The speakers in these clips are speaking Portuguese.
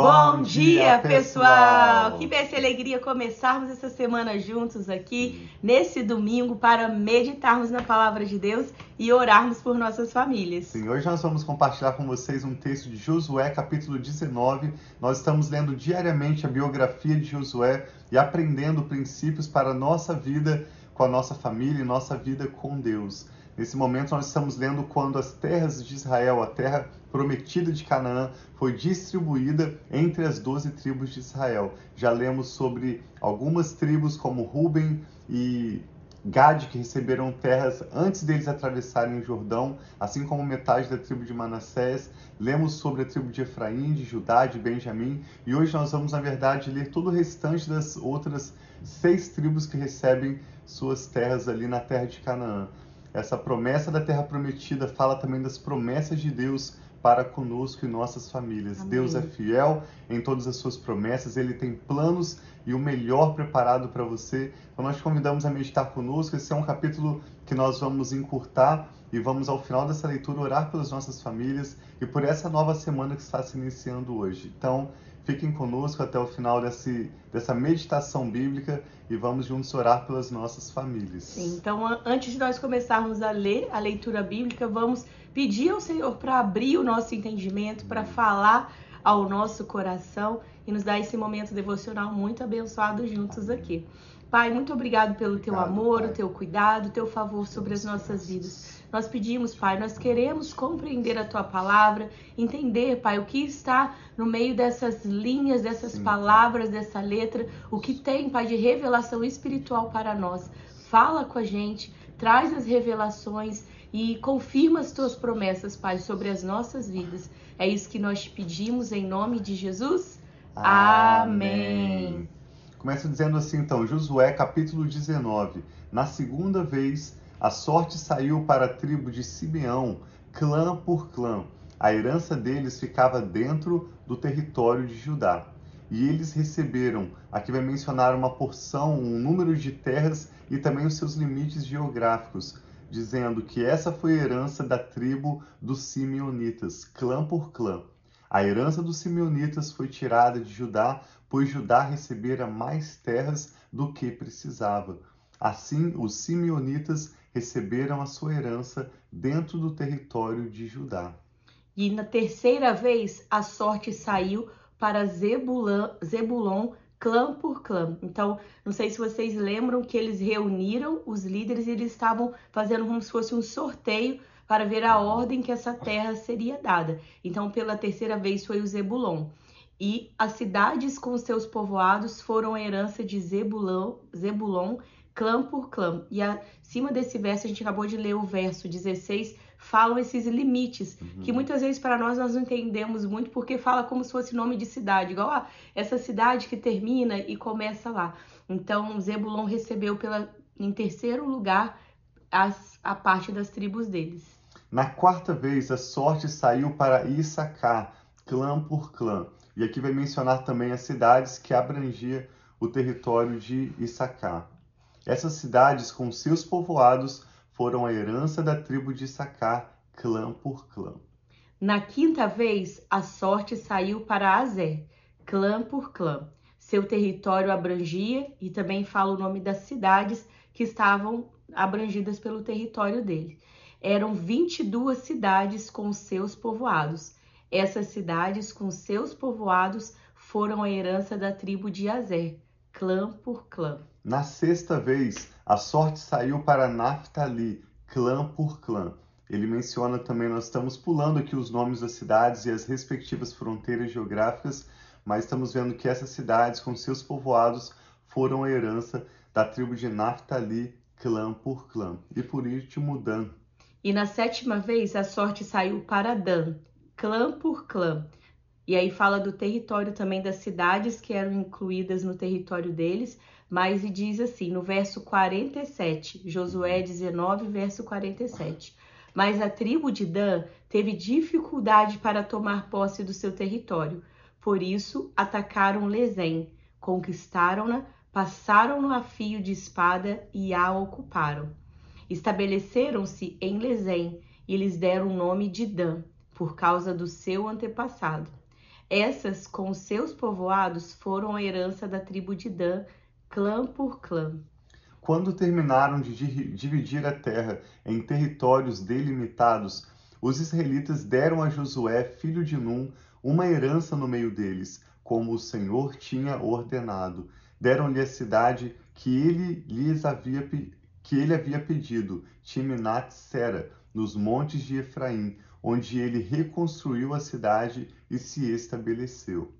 Bom dia, pessoal! Que bessa alegria começarmos essa semana juntos aqui, nesse domingo, para meditarmos na palavra de Deus e orarmos por nossas famílias. Sim, hoje nós vamos compartilhar com vocês um texto de Josué, capítulo 19. Nós estamos lendo diariamente a biografia de Josué e aprendendo princípios para a nossa vida com a nossa família e nossa vida com Deus. Nesse momento, nós estamos lendo quando as terras de Israel, a terra prometida de Canaã, foi distribuída entre as doze tribos de Israel. Já lemos sobre algumas tribos, como Ruben e Gad, que receberam terras antes deles atravessarem o Jordão, assim como metade da tribo de Manassés. Lemos sobre a tribo de Efraim, de Judá, de Benjamim. E hoje nós vamos, na verdade, ler todo o restante das outras seis tribos que recebem suas terras ali na terra de Canaã. Essa promessa da terra prometida fala também das promessas de Deus para conosco e nossas famílias. Amém. Deus é fiel em todas as suas promessas, ele tem planos e o melhor preparado para você. Então nós te convidamos a meditar conosco. Esse é um capítulo que nós vamos encurtar e vamos ao final dessa leitura orar pelas nossas famílias e por essa nova semana que está se iniciando hoje. Então, Fiquem conosco até o final desse, dessa meditação bíblica e vamos juntos orar pelas nossas famílias. Sim, então antes de nós começarmos a ler a leitura bíblica, vamos pedir ao Senhor para abrir o nosso entendimento, para falar ao nosso coração e nos dar esse momento devocional muito abençoado juntos aqui. Pai, muito obrigado pelo teu obrigado, amor, pai. o teu cuidado, o teu favor sobre as nossas vidas. Nós pedimos, Pai, nós queremos compreender a tua palavra, entender, Pai, o que está no meio dessas linhas, dessas Sim. palavras, dessa letra, o que tem, Pai, de revelação espiritual para nós. Fala com a gente, traz as revelações e confirma as tuas promessas, Pai, sobre as nossas vidas. É isso que nós te pedimos em nome de Jesus. Amém. Amém. Começa dizendo assim, então, Josué, capítulo 19. Na segunda vez a sorte saiu para a tribo de Simeão, clã por clã. A herança deles ficava dentro do território de Judá. E eles receberam, aqui vai mencionar uma porção, um número de terras e também os seus limites geográficos, dizendo que essa foi a herança da tribo dos Simeonitas, clã por clã. A herança dos Simeonitas foi tirada de Judá, pois Judá recebera mais terras do que precisava. Assim, os Simeonitas receberam a sua herança dentro do território de Judá. E na terceira vez a sorte saiu para Zebulon, Zebulon clã por clã. Então, não sei se vocês lembram que eles reuniram os líderes e eles estavam fazendo como se fosse um sorteio para ver a ordem que essa terra seria dada. Então, pela terceira vez foi o Zebulon. E as cidades com seus povoados foram a herança de Zebulon, Zebulon clã por clã. E acima desse verso, a gente acabou de ler o verso 16, falam esses limites, uhum. que muitas vezes para nós nós não entendemos muito, porque fala como se fosse nome de cidade, igual ah, essa cidade que termina e começa lá. Então, Zebulon recebeu pela, em terceiro lugar as, a parte das tribos deles. Na quarta vez, a sorte saiu para Issacar, clã por clã. E aqui vai mencionar também as cidades que abrangia o território de Issacar. Essas cidades, com seus povoados, foram a herança da tribo de Sacar, clã por clã. Na quinta vez, a sorte saiu para Azer, clã por clã. Seu território abrangia, e também fala o nome das cidades que estavam abrangidas pelo território dele. Eram 22 cidades com seus povoados. Essas cidades com seus povoados foram a herança da tribo de Azer, clã por clã. Na sexta vez, a sorte saiu para Naphtali, clã por clã. Ele menciona também, nós estamos pulando aqui os nomes das cidades e as respectivas fronteiras geográficas, mas estamos vendo que essas cidades, com seus povoados, foram a herança da tribo de Naphtali, clã por clã. E por último, Dan. E na sétima vez, a sorte saiu para Dan, clã por clã. E aí fala do território também das cidades que eram incluídas no território deles, mas e diz assim, no verso 47, Josué 19, verso 47. Mas a tribo de Dan teve dificuldade para tomar posse do seu território. Por isso, atacaram Lezém, conquistaram-na, passaram-no a fio de espada e a ocuparam. Estabeleceram-se em Lezém e lhes deram o nome de Dan, por causa do seu antepassado. Essas, com seus povoados, foram a herança da tribo de Dan, clã por clã. Quando terminaram de dividir a terra em territórios delimitados, os israelitas deram a Josué, filho de Num, uma herança no meio deles, como o Senhor tinha ordenado. Deram-lhe a cidade que ele lhes havia que ele havia pedido, Timnat Sera, nos montes de Efraim, onde ele reconstruiu a cidade e se estabeleceu.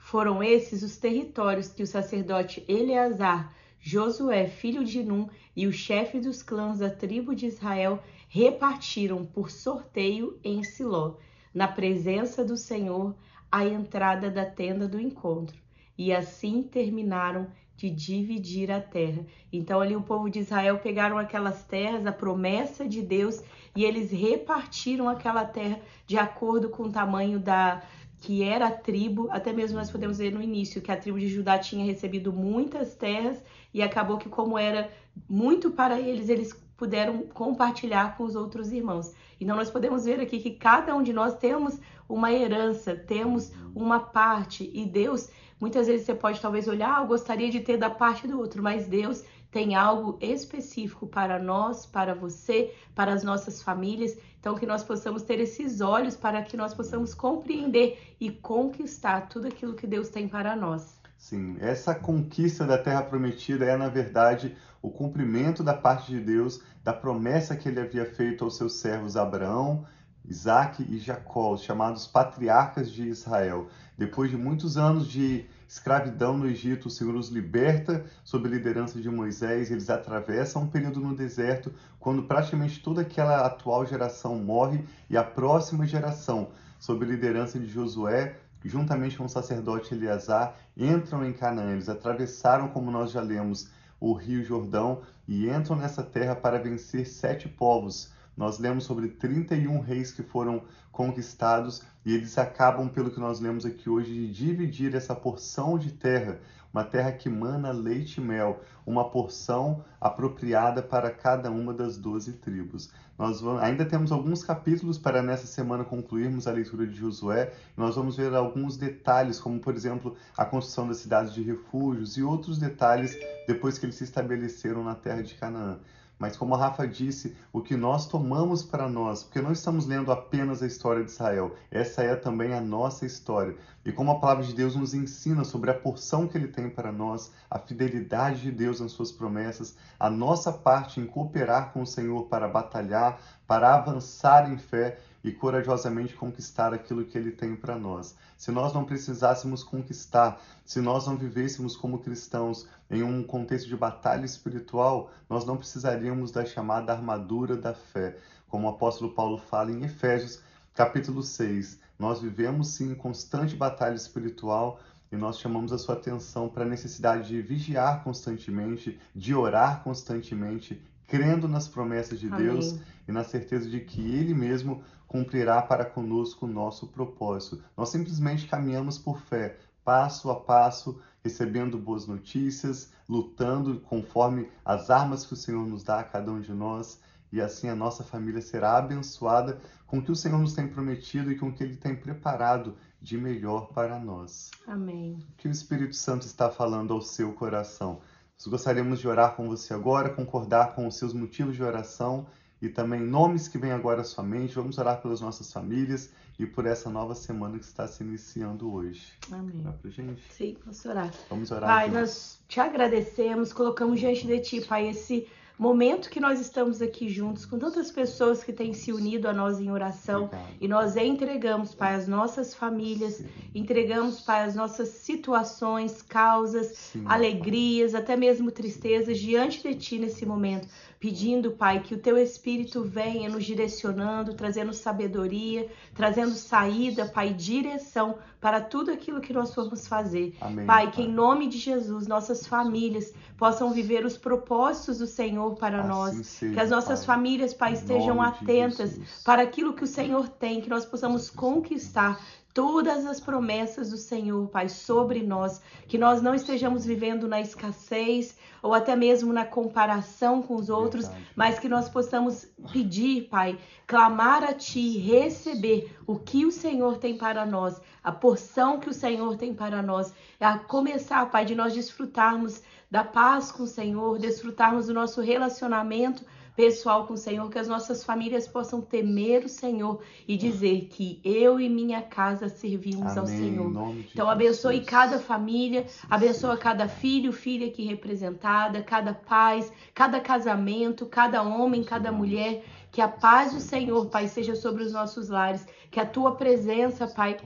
Foram esses os territórios que o sacerdote Eleazar, Josué, filho de Num, e o chefe dos clãs da tribo de Israel repartiram por sorteio em Siló, na presença do Senhor, à entrada da tenda do encontro. E assim terminaram de dividir a terra. Então ali o povo de Israel pegaram aquelas terras, a promessa de Deus, e eles repartiram aquela terra de acordo com o tamanho da que era a tribo, até mesmo nós podemos ver no início que a tribo de Judá tinha recebido muitas terras e acabou que como era muito para eles, eles puderam compartilhar com os outros irmãos. Então nós podemos ver aqui que cada um de nós temos uma herança, temos uma parte e Deus, muitas vezes você pode talvez olhar, ah, eu gostaria de ter da parte do outro, mas Deus tem algo específico para nós, para você, para as nossas famílias. Então que nós possamos ter esses olhos para que nós possamos compreender e conquistar tudo aquilo que Deus tem para nós. Sim, essa conquista da terra prometida é, na verdade, o cumprimento da parte de Deus da promessa que ele havia feito aos seus servos Abraão, Isaac e Jacó, os chamados patriarcas de Israel. Depois de muitos anos de escravidão no Egito, o Senhor os liberta sob a liderança de Moisés, eles atravessam um período no deserto, quando praticamente toda aquela atual geração morre e a próxima geração, sob a liderança de Josué, juntamente com o sacerdote Eleazar, entram em Canaã. Eles atravessaram, como nós já lemos, o Rio Jordão e entram nessa terra para vencer sete povos. Nós lemos sobre 31 reis que foram conquistados e eles acabam, pelo que nós lemos aqui hoje, de dividir essa porção de terra uma terra que mana leite e mel, uma porção apropriada para cada uma das doze tribos. Nós vamos, ainda temos alguns capítulos para nessa semana concluirmos a leitura de Josué. Nós vamos ver alguns detalhes, como por exemplo a construção das cidades de refúgios e outros detalhes depois que eles se estabeleceram na terra de Canaã. Mas como a Rafa disse, o que nós tomamos para nós, porque não estamos lendo apenas a história de Israel, essa é também a nossa história. E como a palavra de Deus nos ensina sobre a porção que ele tem para nós, a fidelidade de Deus nas suas promessas, a nossa parte em cooperar com o Senhor para batalhar, para avançar em fé e corajosamente conquistar aquilo que ele tem para nós. Se nós não precisássemos conquistar, se nós não vivêssemos como cristãos em um contexto de batalha espiritual, nós não precisaríamos da chamada armadura da fé. Como o apóstolo Paulo fala em Efésios, capítulo 6, nós vivemos sim em constante batalha espiritual e nós chamamos a sua atenção para a necessidade de vigiar constantemente, de orar constantemente, crendo nas promessas de Amém. Deus e na certeza de que Ele mesmo cumprirá para conosco o nosso propósito. Nós simplesmente caminhamos por fé, passo a passo, recebendo boas notícias, lutando conforme as armas que o Senhor nos dá a cada um de nós, e assim a nossa família será abençoada com o que o Senhor nos tem prometido e com o que Ele tem preparado de melhor para nós. Amém. O que o Espírito Santo está falando ao seu coração? Nós gostaríamos de orar com você agora, concordar com os seus motivos de oração e também nomes que vêm agora à sua mente. Vamos orar pelas nossas famílias e por essa nova semana que está se iniciando hoje. Amém. Vai pra gente? Sim, vamos orar. Vamos orar. Pai, juntos. nós te agradecemos, colocamos diante de Ti, Pai, esse momento que nós estamos aqui juntos, com tantas pessoas que têm se unido a nós em oração, Obrigado. e nós entregamos, Pai, as nossas famílias, Sim. entregamos, Pai, as nossas situações, causas, Sim, alegrias, até mesmo tristezas diante de Ti nesse momento pedindo, Pai, que o teu Espírito venha nos direcionando, trazendo sabedoria, trazendo saída, Pai, direção para tudo aquilo que nós formos fazer. Amém, pai, pai, que em nome de Jesus nossas famílias possam viver os propósitos do Senhor para assim nós, seja, que as nossas pai. famílias, Pai, estejam atentas para aquilo que o Senhor tem, que nós possamos conquistar todas as promessas do Senhor, Pai, sobre nós, que nós não estejamos vivendo na escassez ou até mesmo na comparação com os outros, Verdade. mas que nós possamos pedir, Pai, clamar a Ti, receber o que o Senhor tem para nós, a porção que o Senhor tem para nós, a começar, Pai, de nós desfrutarmos da paz com o Senhor, desfrutarmos do nosso relacionamento pessoal com o Senhor, que as nossas famílias possam temer o Senhor e dizer que eu e minha casa servimos Amém, ao Senhor. Então abençoe Jesus. cada família, abençoa cada filho, filha aqui representada, cada pai, cada casamento, cada homem, cada mulher. Que a paz do Senhor, Pai, seja sobre os nossos lares. Que a tua presença, Pai,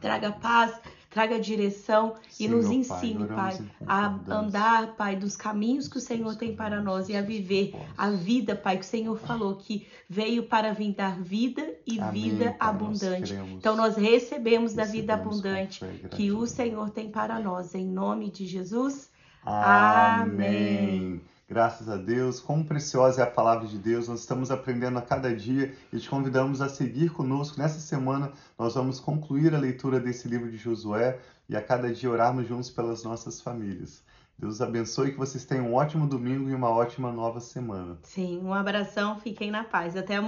traga paz, traga direção e nos ensine, Pai, pai a andar, Pai, dos caminhos que o Senhor tem para nós e a viver a vida, Pai, que o Senhor falou que veio para vir dar vida e Amém, vida pai, abundante. Nós então nós recebemos, recebemos da vida abundante que o Senhor tem para nós, em nome de Jesus. Amém. Amém. Graças a Deus, quão preciosa é a palavra de Deus. Nós estamos aprendendo a cada dia e te convidamos a seguir conosco. Nessa semana, nós vamos concluir a leitura desse livro de Josué e a cada dia orarmos juntos pelas nossas famílias. Deus abençoe que vocês tenham um ótimo domingo e uma ótima nova semana. Sim, um abração, fiquem na paz. Até amanhã.